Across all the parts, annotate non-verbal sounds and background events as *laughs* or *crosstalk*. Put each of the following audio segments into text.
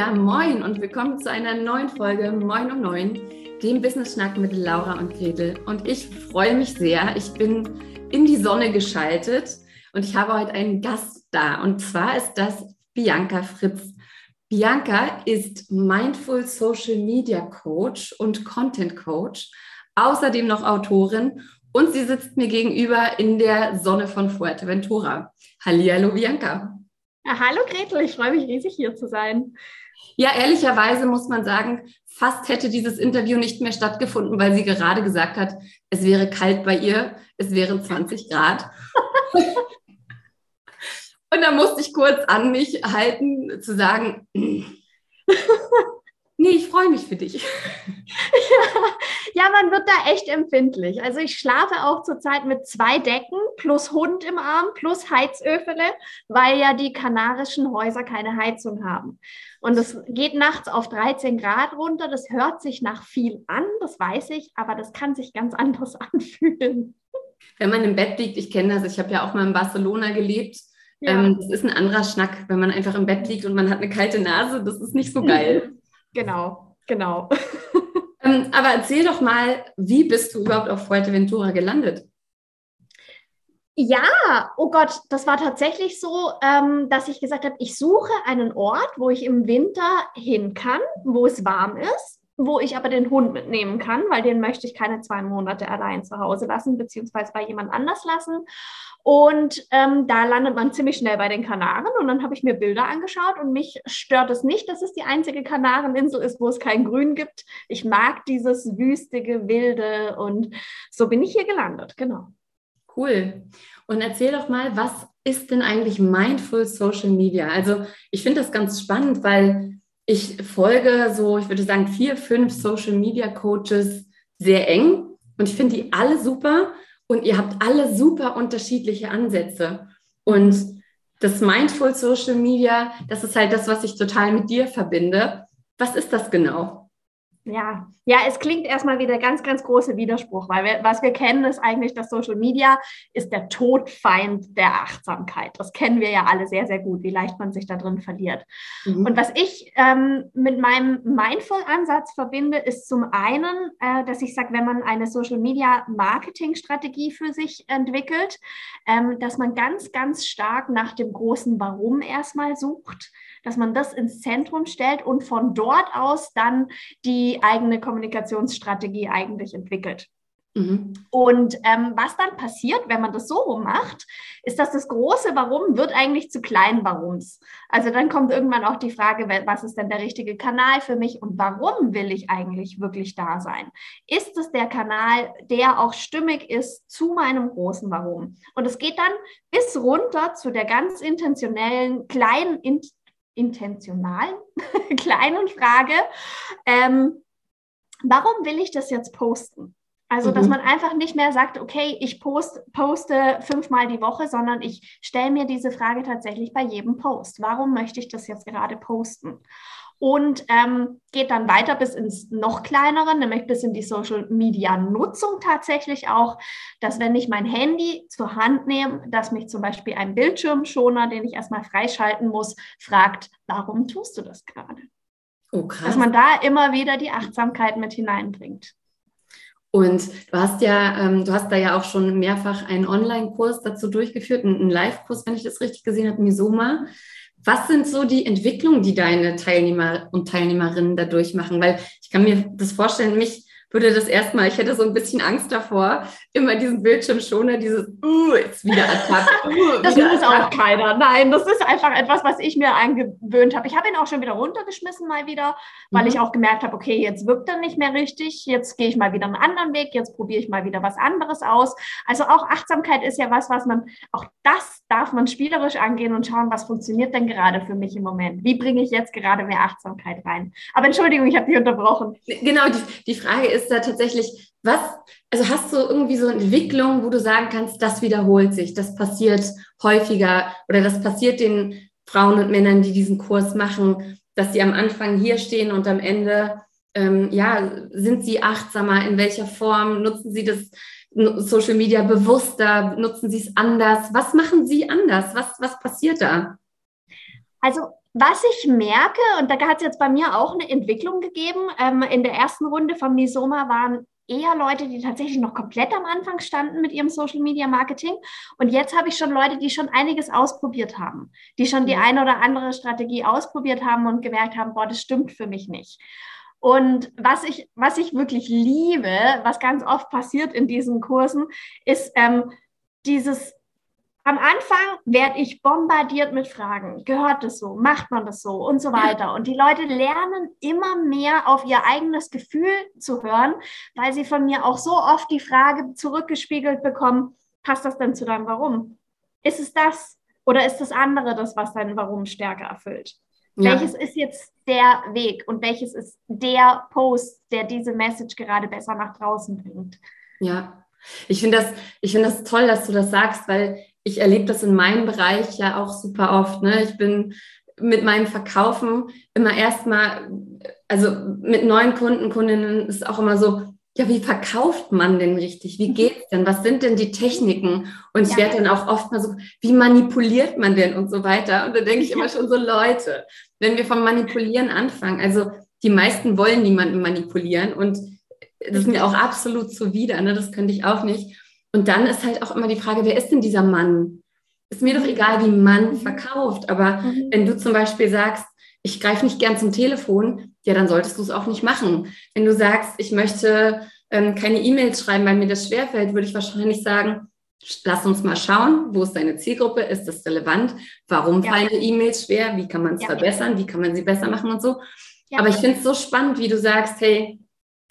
Ja, moin und willkommen zu einer neuen Folge Moin um Neun, dem Business Schnack mit Laura und Gretel. Und ich freue mich sehr. Ich bin in die Sonne geschaltet und ich habe heute einen Gast da. Und zwar ist das Bianca Fritz. Bianca ist Mindful Social Media Coach und Content Coach, außerdem noch Autorin und sie sitzt mir gegenüber in der Sonne von Fuerteventura. Hallihallo Bianca. Ja, hallo Gretel, ich freue mich riesig hier zu sein. Ja, ehrlicherweise muss man sagen, fast hätte dieses Interview nicht mehr stattgefunden, weil sie gerade gesagt hat, es wäre kalt bei ihr, es wären 20 Grad. *laughs* Und da musste ich kurz an mich halten, zu sagen, *laughs* Nee, ich freue mich für dich. Ja, man wird da echt empfindlich. Also ich schlafe auch zurzeit mit zwei Decken plus Hund im Arm plus Heizöfele, weil ja die kanarischen Häuser keine Heizung haben. Und es geht nachts auf 13 Grad runter. Das hört sich nach viel an, das weiß ich, aber das kann sich ganz *laughs* anders anfühlen. Wenn man im Bett liegt, ich kenne das, ich habe ja auch mal in Barcelona gelebt. Ja. Ähm, das ist ein anderer Schnack, wenn man einfach im Bett liegt und man hat eine kalte Nase. Das ist nicht so geil. *laughs* Genau, genau. Ähm, aber erzähl doch mal, wie bist du überhaupt auf Fuerteventura gelandet? Ja, oh Gott, das war tatsächlich so, ähm, dass ich gesagt habe, ich suche einen Ort, wo ich im Winter hin kann, wo es warm ist wo ich aber den Hund mitnehmen kann, weil den möchte ich keine zwei Monate allein zu Hause lassen, beziehungsweise bei jemand anders lassen. Und ähm, da landet man ziemlich schnell bei den Kanaren. Und dann habe ich mir Bilder angeschaut und mich stört es nicht, dass es die einzige Kanareninsel ist, wo es kein Grün gibt. Ich mag dieses wüstige, wilde und so bin ich hier gelandet, genau. Cool. Und erzähl doch mal, was ist denn eigentlich Mindful Social Media? Also ich finde das ganz spannend, weil ich folge so, ich würde sagen, vier, fünf Social Media Coaches sehr eng und ich finde die alle super und ihr habt alle super unterschiedliche Ansätze. Und das Mindful Social Media, das ist halt das, was ich total mit dir verbinde. Was ist das genau? Ja, ja, es klingt erstmal wieder ganz, ganz großer Widerspruch, weil wir, was wir kennen, ist eigentlich, dass Social Media ist der Todfeind der Achtsamkeit. Das kennen wir ja alle sehr, sehr gut, wie leicht man sich da drin verliert. Mhm. Und was ich ähm, mit meinem Mindful-Ansatz verbinde, ist zum einen, äh, dass ich sage, wenn man eine Social Media Marketing-Strategie für sich entwickelt, ähm, dass man ganz, ganz stark nach dem großen Warum erstmal sucht dass man das ins Zentrum stellt und von dort aus dann die eigene Kommunikationsstrategie eigentlich entwickelt. Mhm. Und ähm, was dann passiert, wenn man das so rum macht, ist, dass das große Warum wird eigentlich zu kleinen Warums. Also dann kommt irgendwann auch die Frage, was ist denn der richtige Kanal für mich und warum will ich eigentlich wirklich da sein? Ist es der Kanal, der auch stimmig ist zu meinem großen Warum? Und es geht dann bis runter zu der ganz intentionellen kleinen intentionalen *laughs* kleinen Frage, ähm, warum will ich das jetzt posten? Also, dass mhm. man einfach nicht mehr sagt, okay, ich post, poste fünfmal die Woche, sondern ich stelle mir diese Frage tatsächlich bei jedem Post. Warum möchte ich das jetzt gerade posten? Und ähm, geht dann weiter bis ins noch kleinere, nämlich bis in die Social Media Nutzung tatsächlich auch, dass wenn ich mein Handy zur Hand nehme, dass mich zum Beispiel ein Bildschirmschoner, den ich erstmal freischalten muss, fragt, warum tust du das gerade? Oh, krass. Dass man da immer wieder die Achtsamkeit mit hineinbringt. Und du hast ja, ähm, du hast da ja auch schon mehrfach einen Online-Kurs dazu durchgeführt, einen Live-Kurs, wenn ich das richtig gesehen habe, Misoma. Was sind so die Entwicklungen, die deine Teilnehmer und Teilnehmerinnen da durchmachen? Weil ich kann mir das vorstellen, mich würde das erstmal, ich hätte so ein bisschen Angst davor, immer diesen Bildschirmschoner, dieses, uh, jetzt wieder Attack. *laughs* Uh, das muss auch keiner. Nein, das ist einfach etwas, was ich mir angewöhnt habe. Ich habe ihn auch schon wieder runtergeschmissen mal wieder, weil mhm. ich auch gemerkt habe, okay, jetzt wirkt er nicht mehr richtig, jetzt gehe ich mal wieder einen anderen Weg, jetzt probiere ich mal wieder was anderes aus. Also auch Achtsamkeit ist ja was, was man, auch das darf man spielerisch angehen und schauen, was funktioniert denn gerade für mich im Moment? Wie bringe ich jetzt gerade mehr Achtsamkeit rein? Aber Entschuldigung, ich habe dich unterbrochen. Genau, die, die Frage ist, ist da tatsächlich, was, also hast du irgendwie so eine Entwicklung, wo du sagen kannst, das wiederholt sich, das passiert häufiger oder das passiert den Frauen und Männern, die diesen Kurs machen, dass sie am Anfang hier stehen und am Ende, ähm, ja, sind sie achtsamer, in welcher Form, nutzen sie das Social Media bewusster, nutzen sie es anders, was machen sie anders, was, was passiert da? Also was ich merke, und da hat es jetzt bei mir auch eine Entwicklung gegeben, ähm, in der ersten Runde von Misoma waren eher Leute, die tatsächlich noch komplett am Anfang standen mit ihrem Social Media Marketing. Und jetzt habe ich schon Leute, die schon einiges ausprobiert haben, die schon die mhm. eine oder andere Strategie ausprobiert haben und gemerkt haben, boah, das stimmt für mich nicht. Und was ich, was ich wirklich liebe, was ganz oft passiert in diesen Kursen, ist ähm, dieses am Anfang werde ich bombardiert mit Fragen. Gehört das so? Macht man das so? Und so weiter. Und die Leute lernen immer mehr auf ihr eigenes Gefühl zu hören, weil sie von mir auch so oft die Frage zurückgespiegelt bekommen, passt das denn zu deinem Warum? Ist es das oder ist das andere das, was dein Warum stärker erfüllt? Ja. Welches ist jetzt der Weg und welches ist der Post, der diese Message gerade besser nach draußen bringt? Ja, ich finde das, ich finde das toll, dass du das sagst, weil ich erlebe das in meinem Bereich ja auch super oft. Ne? Ich bin mit meinem Verkaufen immer erstmal, also mit neuen Kunden, Kundinnen ist auch immer so, ja, wie verkauft man denn richtig? Wie geht's denn? Was sind denn die Techniken? Und ich ja. werde dann auch oft mal so, wie manipuliert man denn und so weiter? Und da denke ich immer schon so, Leute, wenn wir vom Manipulieren anfangen, also die meisten wollen niemanden manipulieren und das ist mir auch absolut zuwider, ne? das könnte ich auch nicht. Und dann ist halt auch immer die Frage, wer ist denn dieser Mann? Ist mir doch egal, wie man mhm. verkauft. Aber mhm. wenn du zum Beispiel sagst, ich greife nicht gern zum Telefon, ja, dann solltest du es auch nicht machen. Wenn du sagst, ich möchte ähm, keine E-Mails schreiben, weil mir das schwerfällt, würde ich wahrscheinlich sagen, lass uns mal schauen, wo ist deine Zielgruppe, ist das relevant, warum ja. fallen E-Mails schwer, wie kann man es ja. verbessern, wie kann man sie besser machen und so. Ja. Aber ich finde es so spannend, wie du sagst, hey,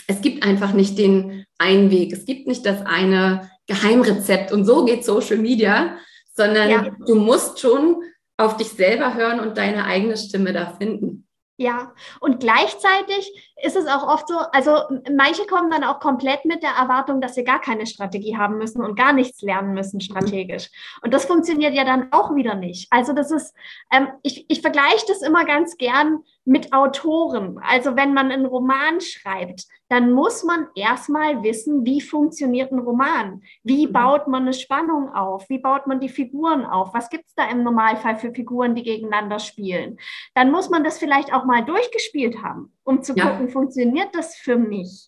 es gibt einfach nicht den einen Weg, es gibt nicht das eine Geheimrezept und so geht Social Media, sondern ja. du musst schon auf dich selber hören und deine eigene Stimme da finden. Ja, und gleichzeitig ist es auch oft so, also manche kommen dann auch komplett mit der Erwartung, dass sie gar keine Strategie haben müssen und gar nichts lernen müssen strategisch. Und das funktioniert ja dann auch wieder nicht. Also das ist, ähm, ich, ich vergleiche das immer ganz gern mit Autoren. Also wenn man einen Roman schreibt, dann muss man erstmal wissen, wie funktioniert ein Roman? Wie mhm. baut man eine Spannung auf? Wie baut man die Figuren auf? Was gibt es da im Normalfall für Figuren, die gegeneinander spielen? Dann muss man das vielleicht auch mal durchgespielt haben, um zu ja. gucken, funktioniert das für mich?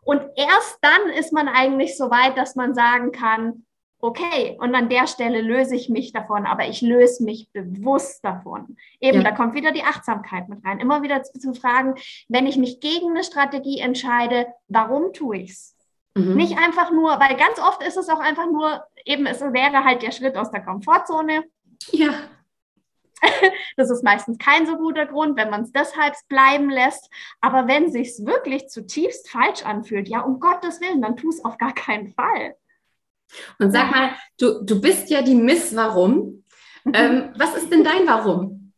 Und erst dann ist man eigentlich so weit, dass man sagen kann, okay, und an der Stelle löse ich mich davon, aber ich löse mich bewusst davon. Eben, ja. da kommt wieder die Achtsamkeit mit rein. Immer wieder zu, zu, fragen, wenn ich mich gegen eine Strategie entscheide, warum tue ich es? Mhm. Nicht einfach nur, weil ganz oft ist es auch einfach nur, eben, es wäre halt der Schritt aus der Komfortzone. Ja. *laughs* Das ist meistens kein so guter Grund, wenn man es deshalb bleiben lässt. Aber wenn es sich wirklich zutiefst falsch anfühlt, ja, um Gottes Willen, dann tu es auf gar keinen Fall. Und sag mal, du, du bist ja die Miss Warum. Mhm. Ähm, was ist denn dein Warum?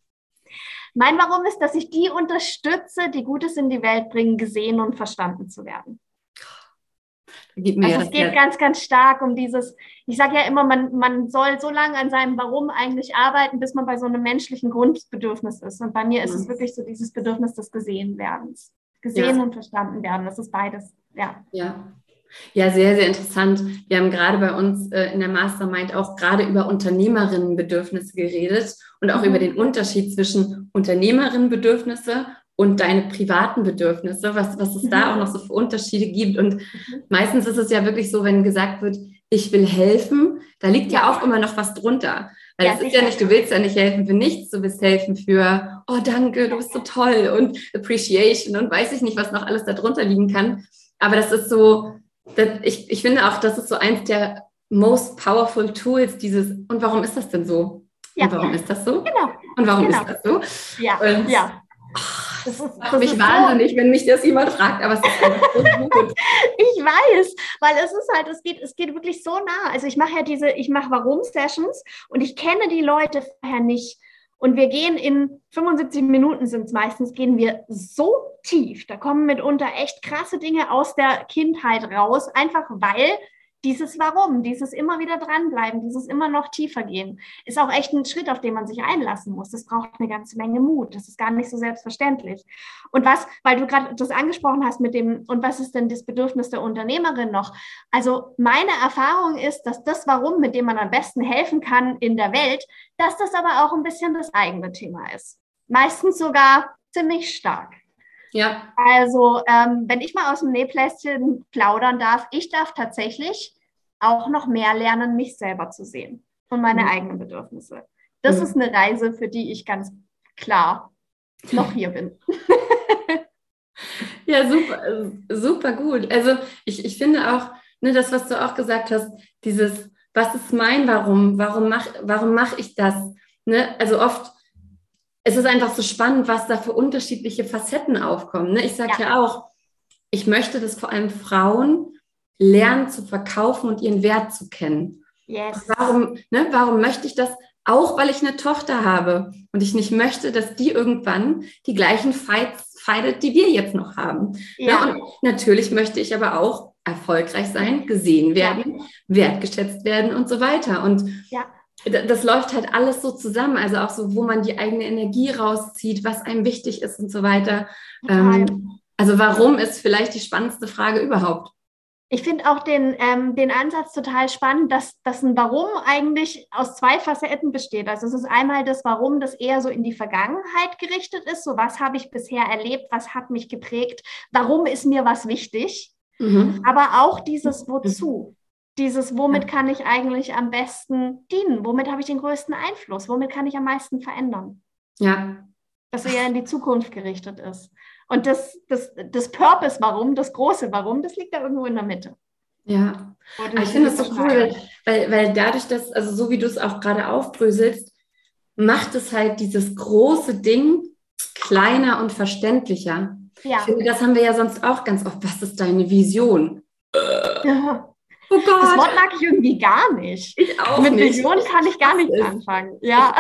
Mein Warum ist, dass ich die unterstütze, die Gutes in die Welt bringen, gesehen und verstanden zu werden. also es geht ganz, ganz stark um dieses, ich sage ja immer, man, man soll so lange an seinem Warum eigentlich arbeiten, bis man bei so einem menschlichen Grundbedürfnis ist. Und bei mir ist mhm. es wirklich so dieses Bedürfnis des Gesehenwerdens. Gesehen ja. und verstanden werden, das ist beides, ja. Ja, ja, sehr, sehr interessant. Wir haben gerade bei uns äh, in der Mastermind auch gerade über Unternehmerinnenbedürfnisse geredet und auch mhm. über den Unterschied zwischen Unternehmerinnenbedürfnisse und deine privaten Bedürfnisse, was, was es mhm. da auch noch so für Unterschiede gibt. Und mhm. meistens ist es ja wirklich so, wenn gesagt wird, ich will helfen, da liegt ja, ja auch immer noch was drunter. Weil ja, es ist ja nicht, du willst ja nicht helfen für nichts, du willst helfen für, oh danke, du bist so toll und Appreciation und weiß ich nicht, was noch alles darunter liegen kann. Aber das ist so, das, ich, ich finde auch, das ist so eins der most powerful Tools, dieses, und warum ist das denn so? Ja. Und warum ist das so? Genau. Und warum genau. ist das so? Ja, und, ja. Oh, das, ist, macht mich wahnsinnig, so. wenn mich das jemand fragt, aber es ist einfach so *laughs* gut. ich weiß, weil es ist halt, es geht, es geht wirklich so nah. Also ich mache ja diese, ich mache Warum-Sessions und ich kenne die Leute vorher nicht. Und wir gehen in 75 Minuten sind es meistens, gehen wir so tief. Da kommen mitunter echt krasse Dinge aus der Kindheit raus, einfach weil dieses Warum, dieses immer wieder dranbleiben, dieses immer noch tiefer gehen, ist auch echt ein Schritt, auf den man sich einlassen muss. Das braucht eine ganze Menge Mut. Das ist gar nicht so selbstverständlich. Und was, weil du gerade das angesprochen hast mit dem, und was ist denn das Bedürfnis der Unternehmerin noch? Also meine Erfahrung ist, dass das Warum, mit dem man am besten helfen kann in der Welt, dass das aber auch ein bisschen das eigene Thema ist. Meistens sogar ziemlich stark. Ja. Also, ähm, wenn ich mal aus dem Nähplästchen plaudern darf, ich darf tatsächlich auch noch mehr lernen, mich selber zu sehen und meine mhm. eigenen Bedürfnisse. Das mhm. ist eine Reise, für die ich ganz klar noch hier bin. *laughs* ja, super, super gut. Also ich, ich finde auch, ne, das, was du auch gesagt hast, dieses, was ist mein Warum? Warum mache warum mach ich das? Ne? Also oft es ist einfach so spannend, was da für unterschiedliche Facetten aufkommen. Ne? Ich sage ja. ja auch, ich möchte, dass vor allem Frauen lernen zu verkaufen und ihren Wert zu kennen. Yes. Warum, ne, warum möchte ich das? Auch weil ich eine Tochter habe und ich nicht möchte, dass die irgendwann die gleichen Fights feidet, die wir jetzt noch haben. Ne? Ja. Ne? Und natürlich möchte ich aber auch erfolgreich sein, gesehen werden, ja. wertgeschätzt werden und so weiter. Und ja das läuft halt alles so zusammen, also auch so, wo man die eigene Energie rauszieht, was einem wichtig ist und so weiter. Ähm, also warum ist vielleicht die spannendste Frage überhaupt. Ich finde auch den, ähm, den Ansatz total spannend, dass, dass ein Warum eigentlich aus zwei Facetten besteht. Also es ist einmal das Warum, das eher so in die Vergangenheit gerichtet ist. So was habe ich bisher erlebt, was hat mich geprägt, warum ist mir was wichtig. Mhm. Aber auch dieses Wozu. Dieses, womit kann ich eigentlich am besten dienen? Womit habe ich den größten Einfluss? Womit kann ich am meisten verändern? Ja. Dass er ja in die Zukunft gerichtet ist. Und das, das, das Purpose, warum, das große Warum, das liegt da irgendwo in der Mitte. Ja, ich finde das so cool, weil, weil dadurch, dass, also so wie du es auch gerade aufbröselst, macht es halt dieses große Ding kleiner und verständlicher. Ja. Ich finde, das haben wir ja sonst auch ganz oft. Was ist deine Vision? Ja. *laughs* Oh Gott. Das Wort mag ich irgendwie gar nicht. Ich auch Mit nicht. Vision kann ich gar nicht anfangen. Ja.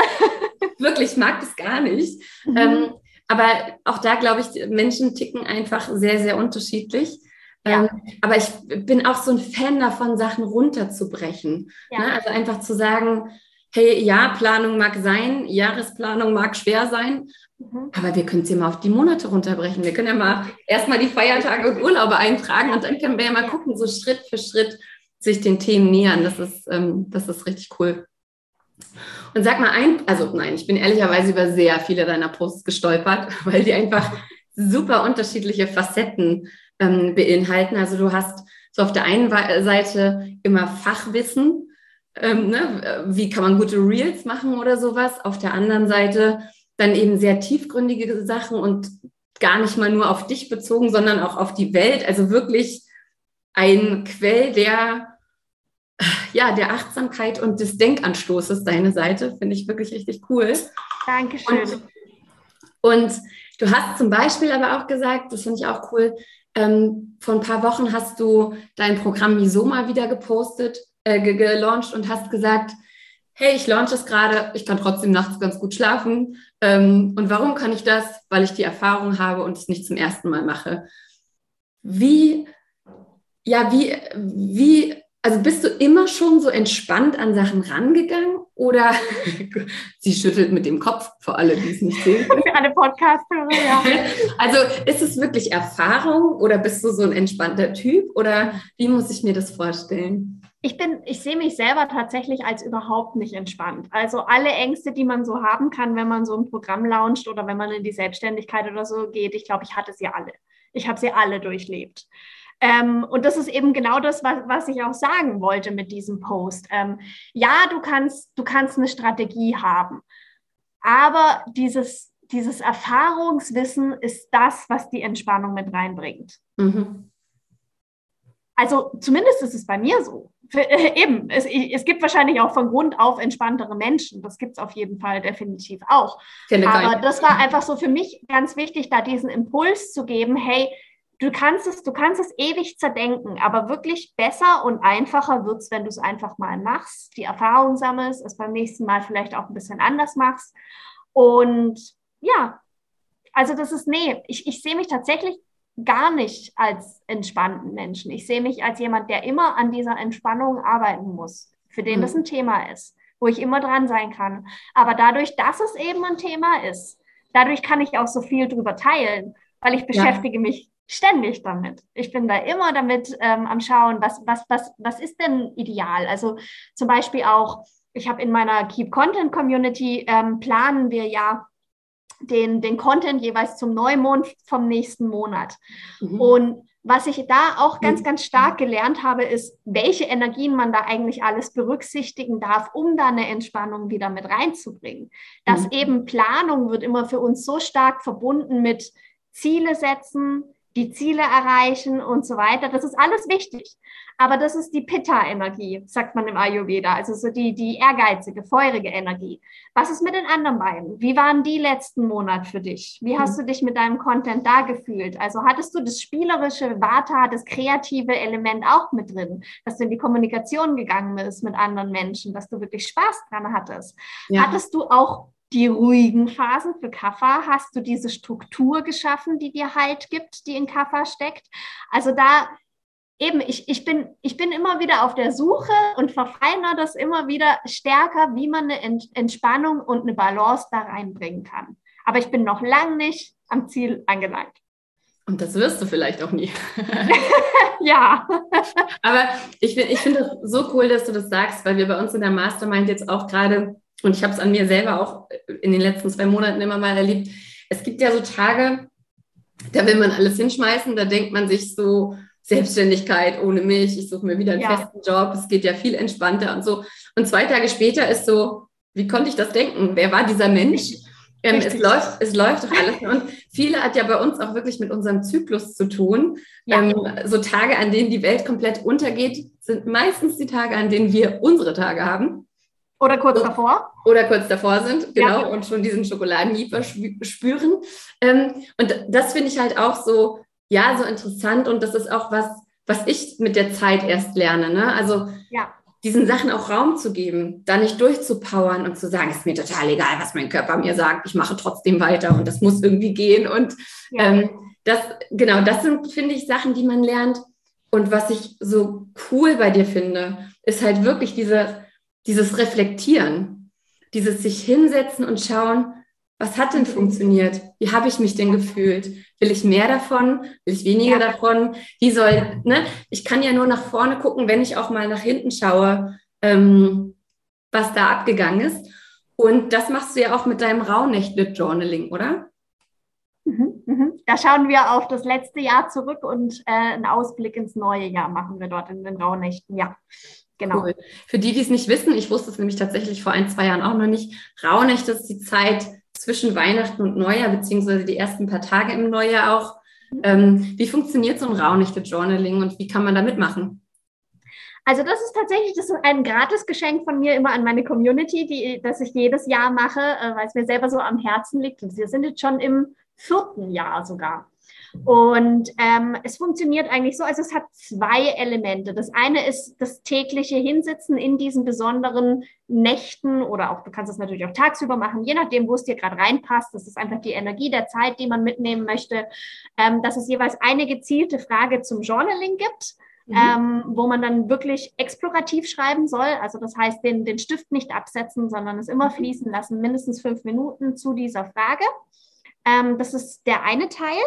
Wirklich, ich mag das gar nicht. Mhm. Ähm, aber auch da glaube ich, Menschen ticken einfach sehr, sehr unterschiedlich. Ja. Ähm, aber ich bin auch so ein Fan davon, Sachen runterzubrechen. Ja. Ne? Also einfach zu sagen, hey, ja, Planung mag sein, Jahresplanung mag schwer sein, mhm. aber wir können es ja mal auf die Monate runterbrechen. Wir können ja mal erstmal die Feiertage und Urlaube eintragen und dann können wir ja mal gucken, so Schritt für Schritt, sich den Themen nähern. Das ist, ähm, das ist richtig cool. Und sag mal ein, also nein, ich bin ehrlicherweise über sehr viele deiner Posts gestolpert, *laughs* weil die einfach super unterschiedliche Facetten ähm, beinhalten. Also du hast so auf der einen Seite immer Fachwissen, ähm, ne? wie kann man gute Reels machen oder sowas. Auf der anderen Seite dann eben sehr tiefgründige Sachen und gar nicht mal nur auf dich bezogen, sondern auch auf die Welt. Also wirklich ein Quell der, ja, der Achtsamkeit und des Denkanstoßes, deine Seite. Finde ich wirklich richtig cool. Dankeschön. Und, und du hast zum Beispiel aber auch gesagt, das finde ich auch cool, ähm, vor ein paar Wochen hast du dein Programm Misoma wieder gepostet, äh, gelauncht und hast gesagt, hey, ich launche es gerade, ich kann trotzdem nachts ganz gut schlafen. Ähm, und warum kann ich das? Weil ich die Erfahrung habe und es nicht zum ersten Mal mache. Wie ja, wie, wie, also bist du immer schon so entspannt an Sachen rangegangen oder *laughs* sie schüttelt mit dem Kopf, für alle, die es nicht sehen. Für alle Podcast-Hörer, ja. *laughs* Also ist es wirklich Erfahrung oder bist du so ein entspannter Typ oder wie muss ich mir das vorstellen? Ich bin, ich sehe mich selber tatsächlich als überhaupt nicht entspannt. Also alle Ängste, die man so haben kann, wenn man so ein Programm launcht oder wenn man in die Selbstständigkeit oder so geht, ich glaube, ich hatte sie alle. Ich habe sie alle durchlebt. Ähm, und das ist eben genau das, was, was ich auch sagen wollte mit diesem Post. Ähm, ja, du kannst, du kannst eine Strategie haben, aber dieses, dieses Erfahrungswissen ist das, was die Entspannung mit reinbringt. Mhm. Also zumindest ist es bei mir so. Für, äh, eben, es, es, gibt wahrscheinlich auch von Grund auf entspanntere Menschen. Das gibt es auf jeden Fall definitiv auch. Aber das war einfach so für mich ganz wichtig, da diesen Impuls zu geben, hey, du kannst es, du kannst es ewig zerdenken, aber wirklich besser und einfacher wird es, wenn du es einfach mal machst, die Erfahrung sammelst, es beim nächsten Mal vielleicht auch ein bisschen anders machst. Und ja, also das ist, nee, ich, ich sehe mich tatsächlich gar nicht als entspannten Menschen. Ich sehe mich als jemand, der immer an dieser Entspannung arbeiten muss, für den mhm. das ein Thema ist, wo ich immer dran sein kann. Aber dadurch, dass es eben ein Thema ist, dadurch kann ich auch so viel drüber teilen, weil ich beschäftige ja. mich ständig damit. Ich bin da immer damit ähm, am Schauen, was, was, was, was ist denn ideal? Also zum Beispiel auch, ich habe in meiner Keep Content Community ähm, planen wir ja den, den Content jeweils zum Neumond vom nächsten Monat. Mhm. Und was ich da auch ganz, ganz stark gelernt habe, ist, welche Energien man da eigentlich alles berücksichtigen darf, um da eine Entspannung wieder mit reinzubringen. Dass mhm. eben Planung wird immer für uns so stark verbunden mit Ziele setzen, die Ziele erreichen und so weiter. Das ist alles wichtig. Aber das ist die Pitta-Energie, sagt man im Ayurveda, also so die, die ehrgeizige, feurige Energie. Was ist mit den anderen beiden? Wie waren die letzten Monate für dich? Wie hast du dich mit deinem Content da gefühlt? Also hattest du das spielerische Vata, das kreative Element auch mit drin, dass du in die Kommunikation gegangen bist mit anderen Menschen, dass du wirklich Spaß dran hattest? Ja. Hattest du auch die ruhigen Phasen für Kaffa hast du diese Struktur geschaffen, die dir Halt gibt, die in Kaffa steckt. Also da eben, ich, ich, bin, ich bin immer wieder auf der Suche und verfeinere das immer wieder stärker, wie man eine Entspannung und eine Balance da reinbringen kann. Aber ich bin noch lang nicht am Ziel angelangt. Und das wirst du vielleicht auch nie. *laughs* *laughs* ja. Aber ich, ich finde es so cool, dass du das sagst, weil wir bei uns in der Mastermind jetzt auch gerade und ich habe es an mir selber auch in den letzten zwei Monaten immer mal erlebt. Es gibt ja so Tage, da will man alles hinschmeißen, da denkt man sich so, Selbstständigkeit ohne mich, ich suche mir wieder einen ja. festen Job, es geht ja viel entspannter und so. Und zwei Tage später ist so, wie konnte ich das denken? Wer war dieser Mensch? *laughs* Ähm, es, läuft, es läuft doch alles. Und viele hat ja bei uns auch wirklich mit unserem Zyklus zu tun. Ja. Ähm, so Tage, an denen die Welt komplett untergeht, sind meistens die Tage, an denen wir unsere Tage haben. Oder kurz davor. Oder kurz davor sind, genau, ja. und schon diesen Schokoladenjieper spüren. Ähm, und das finde ich halt auch so, ja, so interessant und das ist auch was, was ich mit der Zeit erst lerne. Ne? Also ja. diesen Sachen auch Raum zu geben, da nicht durchzupowern und zu sagen, ist mir total egal, was mein Körper mir sagt, ich mache trotzdem weiter und das muss irgendwie gehen. Und ja. ähm, das, genau, das sind, finde ich, Sachen, die man lernt. Und was ich so cool bei dir finde, ist halt wirklich diese dieses Reflektieren, dieses sich hinsetzen und schauen, was hat denn funktioniert? Wie habe ich mich denn gefühlt? Will ich mehr davon? Will ich weniger ja. davon? Wie soll, ne? Ich kann ja nur nach vorne gucken, wenn ich auch mal nach hinten schaue, ähm, was da abgegangen ist. Und das machst du ja auch mit deinem Rauhnächte-Journaling, oder? Mhm, mhm. Da schauen wir auf das letzte Jahr zurück und äh, einen Ausblick ins neue Jahr machen wir dort in den Rauhnächten, ja. Genau. Cool. Für die, die es nicht wissen, ich wusste es nämlich tatsächlich vor ein, zwei Jahren auch noch nicht. Rauhnächte ist die Zeit zwischen Weihnachten und Neujahr, beziehungsweise die ersten paar Tage im Neujahr auch. Ähm, wie funktioniert so ein Rauhnächte-Journaling und wie kann man da mitmachen? Also das ist tatsächlich das ist ein Gratisgeschenk von mir immer an meine Community, die, das ich jedes Jahr mache, äh, weil es mir selber so am Herzen liegt. Und wir sind jetzt schon im vierten Jahr sogar. Und ähm, es funktioniert eigentlich so, also es hat zwei Elemente. Das eine ist das tägliche Hinsitzen in diesen besonderen Nächten oder auch, du kannst es natürlich auch tagsüber machen, je nachdem, wo es dir gerade reinpasst. Das ist einfach die Energie der Zeit, die man mitnehmen möchte. Ähm, dass es jeweils eine gezielte Frage zum Journaling gibt. Mhm. Ähm, wo man dann wirklich explorativ schreiben soll. Also das heißt, den, den Stift nicht absetzen, sondern es immer mhm. fließen lassen, mindestens fünf Minuten zu dieser Frage. Ähm, das ist der eine Teil.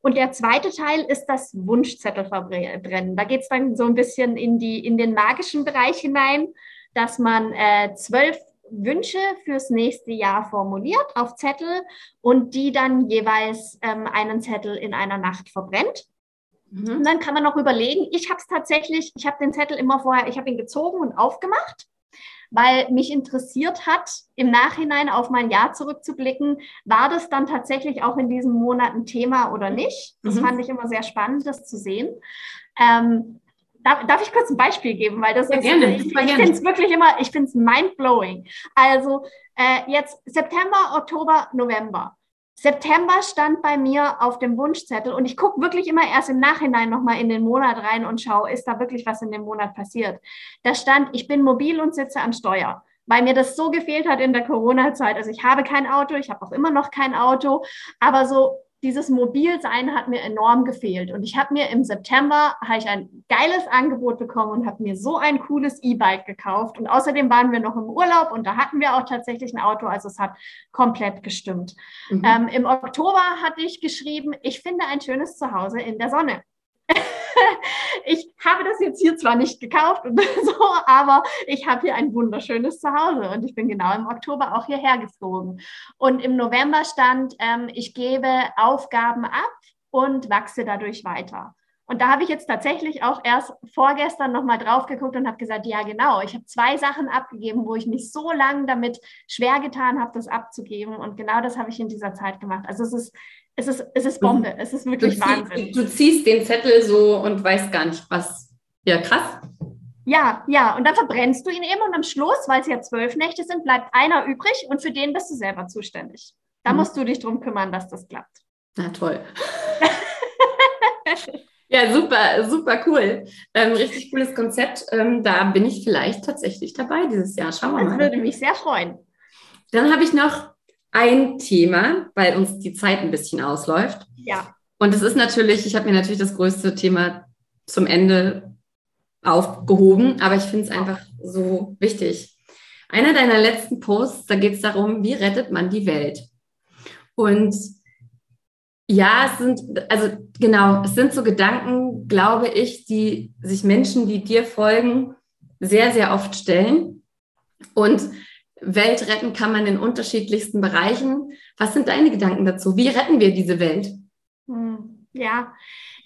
Und der zweite Teil ist das Wunschzettel verbrennen. Da geht es dann so ein bisschen in, die, in den magischen Bereich hinein, dass man äh, zwölf Wünsche fürs nächste Jahr formuliert auf Zettel und die dann jeweils ähm, einen Zettel in einer Nacht verbrennt. Mhm. Und dann kann man noch überlegen, ich habe es tatsächlich, ich habe den Zettel immer vorher, ich habe ihn gezogen und aufgemacht weil mich interessiert hat, im Nachhinein auf mein Jahr zurückzublicken, war das dann tatsächlich auch in diesem Monat ein Thema oder nicht? Das mhm. fand ich immer sehr spannend, das zu sehen. Ähm, darf, darf, ich kurz ein Beispiel geben? Weil das ja, ist, gerne, ich, ich finde es wirklich immer, ich finde es mindblowing. Also äh, jetzt September, Oktober, November. September stand bei mir auf dem Wunschzettel und ich gucke wirklich immer erst im Nachhinein nochmal in den Monat rein und schaue, ist da wirklich was in dem Monat passiert. Da stand, ich bin mobil und sitze am Steuer, weil mir das so gefehlt hat in der Corona-Zeit. Also ich habe kein Auto, ich habe auch immer noch kein Auto, aber so dieses Mobilsein hat mir enorm gefehlt. Und ich habe mir im September ich ein geiles Angebot bekommen und habe mir so ein cooles E-Bike gekauft. Und außerdem waren wir noch im Urlaub und da hatten wir auch tatsächlich ein Auto. Also es hat komplett gestimmt. Mhm. Ähm, Im Oktober hatte ich geschrieben, ich finde ein schönes Zuhause in der Sonne. *laughs* ich habe das jetzt hier zwar nicht gekauft und *laughs* so, aber ich habe hier ein wunderschönes Zuhause und ich bin genau im Oktober auch hierher geflogen. Und im November stand, ähm, ich gebe Aufgaben ab und wachse dadurch weiter. Und da habe ich jetzt tatsächlich auch erst vorgestern nochmal drauf geguckt und habe gesagt, ja genau, ich habe zwei Sachen abgegeben, wo ich mich so lange damit schwer getan habe, das abzugeben. Und genau das habe ich in dieser Zeit gemacht. Also es ist es ist, es ist Bombe, es ist wirklich du Wahnsinn. du ziehst den Zettel so und weißt gar nicht, was. Ja, krass. Ja, ja, und dann verbrennst du ihn eben und am Schluss, weil es ja zwölf Nächte sind, bleibt einer übrig und für den bist du selber zuständig. Da mhm. musst du dich drum kümmern, dass das klappt. Na toll. *laughs* ja, super, super cool. Ähm, richtig cooles Konzept. Ähm, da bin ich vielleicht tatsächlich dabei dieses Jahr. Schauen wir mal. Das würde mich sehr freuen. Dann habe ich noch ein Thema, weil uns die Zeit ein bisschen ausläuft. Ja. Und es ist natürlich, ich habe mir natürlich das größte Thema zum Ende aufgehoben, aber ich finde es einfach so wichtig. Einer deiner letzten Posts, da geht es darum, wie rettet man die Welt? Und ja, es sind, also genau, es sind so Gedanken, glaube ich, die sich Menschen, die dir folgen, sehr, sehr oft stellen. Und Welt retten kann man in unterschiedlichsten Bereichen. Was sind deine Gedanken dazu? Wie retten wir diese Welt? Hm, ja,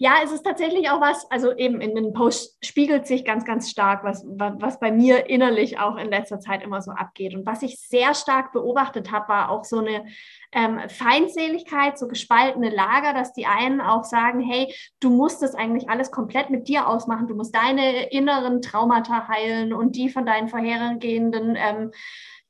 ja, es ist tatsächlich auch was, also eben in den Post spiegelt sich ganz, ganz stark, was, was bei mir innerlich auch in letzter Zeit immer so abgeht. Und was ich sehr stark beobachtet habe, war auch so eine ähm, Feindseligkeit, so gespaltene Lager, dass die einen auch sagen, hey, du musst das eigentlich alles komplett mit dir ausmachen, du musst deine inneren Traumata heilen und die von deinen vorhergehenden ähm,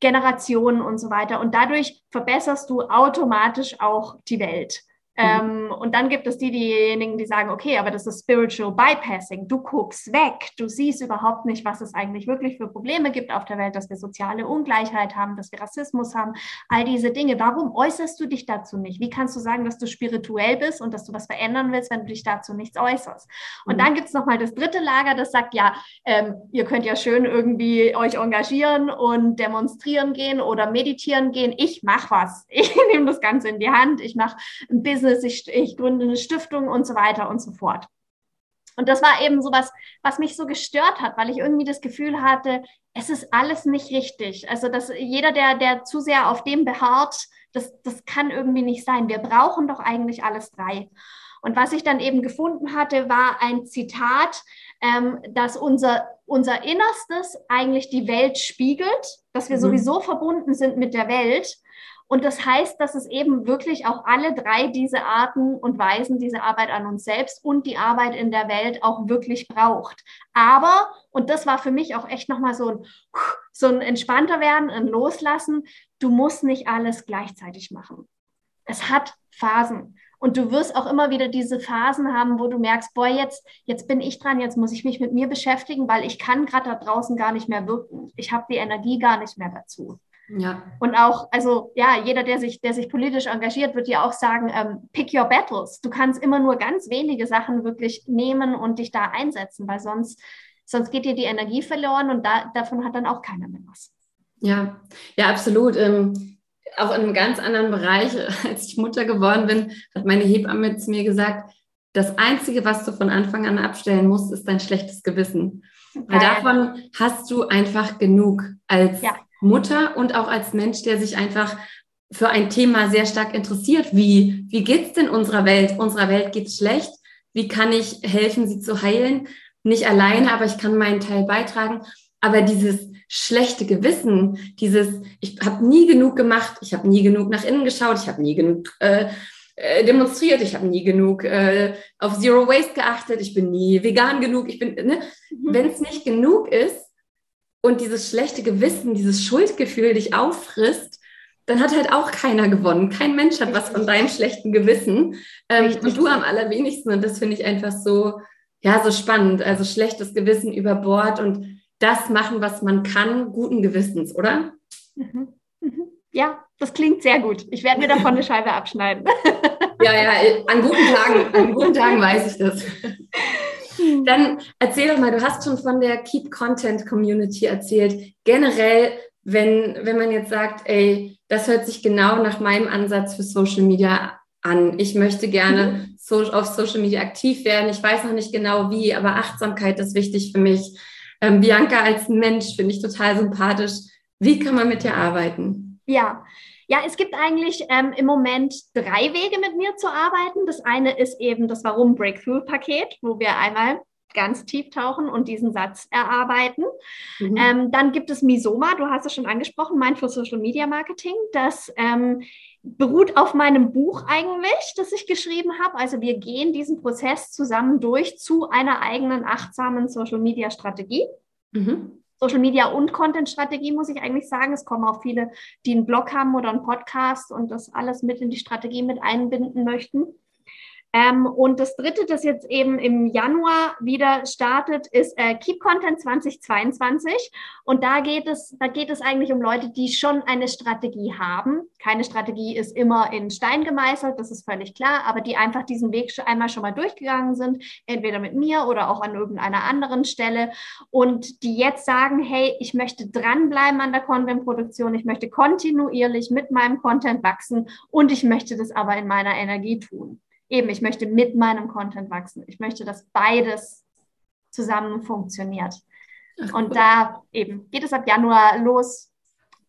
Generationen und so weiter. Und dadurch verbesserst du automatisch auch die Welt. Mhm. Ähm, und dann gibt es die, diejenigen, die sagen, okay, aber das ist Spiritual Bypassing. Du guckst weg, du siehst überhaupt nicht, was es eigentlich wirklich für Probleme gibt auf der Welt, dass wir soziale Ungleichheit haben, dass wir Rassismus haben, all diese Dinge. Warum äußerst du dich dazu nicht? Wie kannst du sagen, dass du spirituell bist und dass du was verändern willst, wenn du dich dazu nichts äußerst? Und mhm. dann gibt es nochmal das dritte Lager, das sagt, ja, ähm, ihr könnt ja schön irgendwie euch engagieren und demonstrieren gehen oder meditieren gehen. Ich mache was. *laughs* Ich nehme das Ganze in die Hand. Ich mache ein Business Business, ich, ich gründe eine Stiftung und so weiter und so fort. Und das war eben so was, was mich so gestört hat, weil ich irgendwie das Gefühl hatte, es ist alles nicht richtig. Also, dass jeder, der, der zu sehr auf dem beharrt, das, das kann irgendwie nicht sein. Wir brauchen doch eigentlich alles drei. Und was ich dann eben gefunden hatte, war ein Zitat, ähm, dass unser, unser Innerstes eigentlich die Welt spiegelt, dass wir mhm. sowieso verbunden sind mit der Welt und das heißt, dass es eben wirklich auch alle drei diese Arten und Weisen, diese Arbeit an uns selbst und die Arbeit in der Welt auch wirklich braucht. Aber, und das war für mich auch echt nochmal so ein, so ein entspannter werden, ein Loslassen, du musst nicht alles gleichzeitig machen. Es hat Phasen. Und du wirst auch immer wieder diese Phasen haben, wo du merkst, boah, jetzt, jetzt bin ich dran, jetzt muss ich mich mit mir beschäftigen, weil ich kann gerade da draußen gar nicht mehr wirken. Ich habe die Energie gar nicht mehr dazu. Ja. Und auch, also ja, jeder, der sich, der sich politisch engagiert, wird dir auch sagen, ähm, pick your battles. Du kannst immer nur ganz wenige Sachen wirklich nehmen und dich da einsetzen, weil sonst, sonst geht dir die Energie verloren und da, davon hat dann auch keiner mehr was. Ja, ja, absolut. Ähm, auch in einem ganz anderen Bereich, *laughs* als ich Mutter geworden bin, hat meine Hebamme zu mir gesagt, das Einzige, was du von Anfang an abstellen musst, ist dein schlechtes Gewissen. Weil davon hast du einfach genug als ja. Mutter und auch als Mensch, der sich einfach für ein Thema sehr stark interessiert. Wie, wie geht's denn unserer Welt? Unserer Welt geht's schlecht. Wie kann ich helfen, sie zu heilen? Nicht alleine, aber ich kann meinen Teil beitragen. Aber dieses schlechte Gewissen, dieses, ich habe nie genug gemacht, ich habe nie genug nach innen geschaut, ich habe nie genug äh, äh, demonstriert, ich habe nie genug äh, auf Zero Waste geachtet, ich bin nie vegan genug, ich bin, ne? Mhm. wenn es nicht genug ist, und dieses schlechte Gewissen, dieses Schuldgefühl dich auffrisst, dann hat halt auch keiner gewonnen. Kein Mensch hat was von deinem schlechten Gewissen ähm, und du am allerwenigsten. Und das finde ich einfach so, ja, so spannend. Also schlechtes Gewissen über Bord und das machen, was man kann, guten Gewissens, oder? Mhm. Mhm. Ja, Das klingt sehr gut. Ich werde mir davon eine Scheibe abschneiden. *laughs* Ja, ja, an guten Tagen, an guten Tagen weiß ich das. *laughs* Dann erzähl doch mal, du hast schon von der Keep Content Community erzählt. Generell, wenn, wenn man jetzt sagt, ey, das hört sich genau nach meinem Ansatz für Social Media an. Ich möchte gerne mhm. so, auf Social Media aktiv werden. Ich weiß noch nicht genau wie, aber Achtsamkeit ist wichtig für mich. Ähm, Bianca als Mensch finde ich total sympathisch. Wie kann man mit dir arbeiten? Ja, ja, es gibt eigentlich ähm, im Moment drei Wege mit mir zu arbeiten. Das eine ist eben das Warum Breakthrough-Paket, wo wir einmal ganz tief tauchen und diesen Satz erarbeiten. Mhm. Ähm, dann gibt es Misoma, du hast es schon angesprochen, Mindful Social Media Marketing. Das ähm, beruht auf meinem Buch eigentlich, das ich geschrieben habe. Also wir gehen diesen Prozess zusammen durch zu einer eigenen achtsamen Social Media Strategie. Mhm. Social Media und Content-Strategie, muss ich eigentlich sagen. Es kommen auch viele, die einen Blog haben oder einen Podcast und das alles mit in die Strategie mit einbinden möchten. Ähm, und das dritte, das jetzt eben im Januar wieder startet, ist äh, Keep Content 2022. Und da geht es, da geht es eigentlich um Leute, die schon eine Strategie haben. Keine Strategie ist immer in Stein gemeißelt, das ist völlig klar, aber die einfach diesen Weg einmal schon mal durchgegangen sind, entweder mit mir oder auch an irgendeiner anderen Stelle und die jetzt sagen, hey, ich möchte dranbleiben an der Content-Produktion, ich möchte kontinuierlich mit meinem Content wachsen und ich möchte das aber in meiner Energie tun eben, ich möchte mit meinem Content wachsen. Ich möchte, dass beides zusammen funktioniert. Ach, und da eben geht es ab Januar los.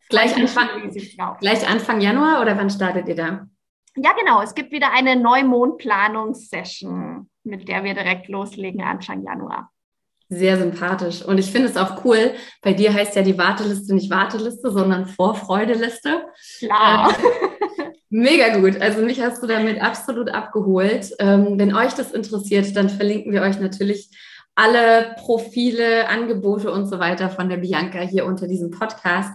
Gleich Anfang, gleich Anfang Januar oder wann startet ihr da? Ja, genau. Es gibt wieder eine Neumondplanungssession, mit der wir direkt loslegen Anfang Januar. Sehr sympathisch. Und ich finde es auch cool. Bei dir heißt ja die Warteliste nicht Warteliste, sondern Vorfreudeliste. Klar. Ähm, Mega gut. Also mich hast du damit absolut abgeholt. Ähm, wenn euch das interessiert, dann verlinken wir euch natürlich alle Profile, Angebote und so weiter von der Bianca hier unter diesem Podcast.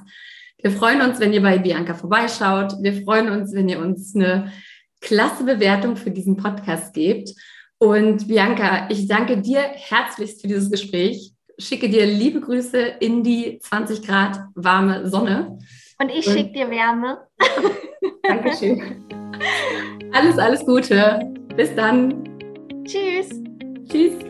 Wir freuen uns, wenn ihr bei Bianca vorbeischaut. Wir freuen uns, wenn ihr uns eine klasse Bewertung für diesen Podcast gebt. Und Bianca, ich danke dir herzlichst für dieses Gespräch. Schicke dir liebe Grüße in die 20 Grad warme Sonne. Und ich schicke dir Wärme. *laughs* Dankeschön. Alles, alles Gute. Bis dann. Tschüss. Tschüss.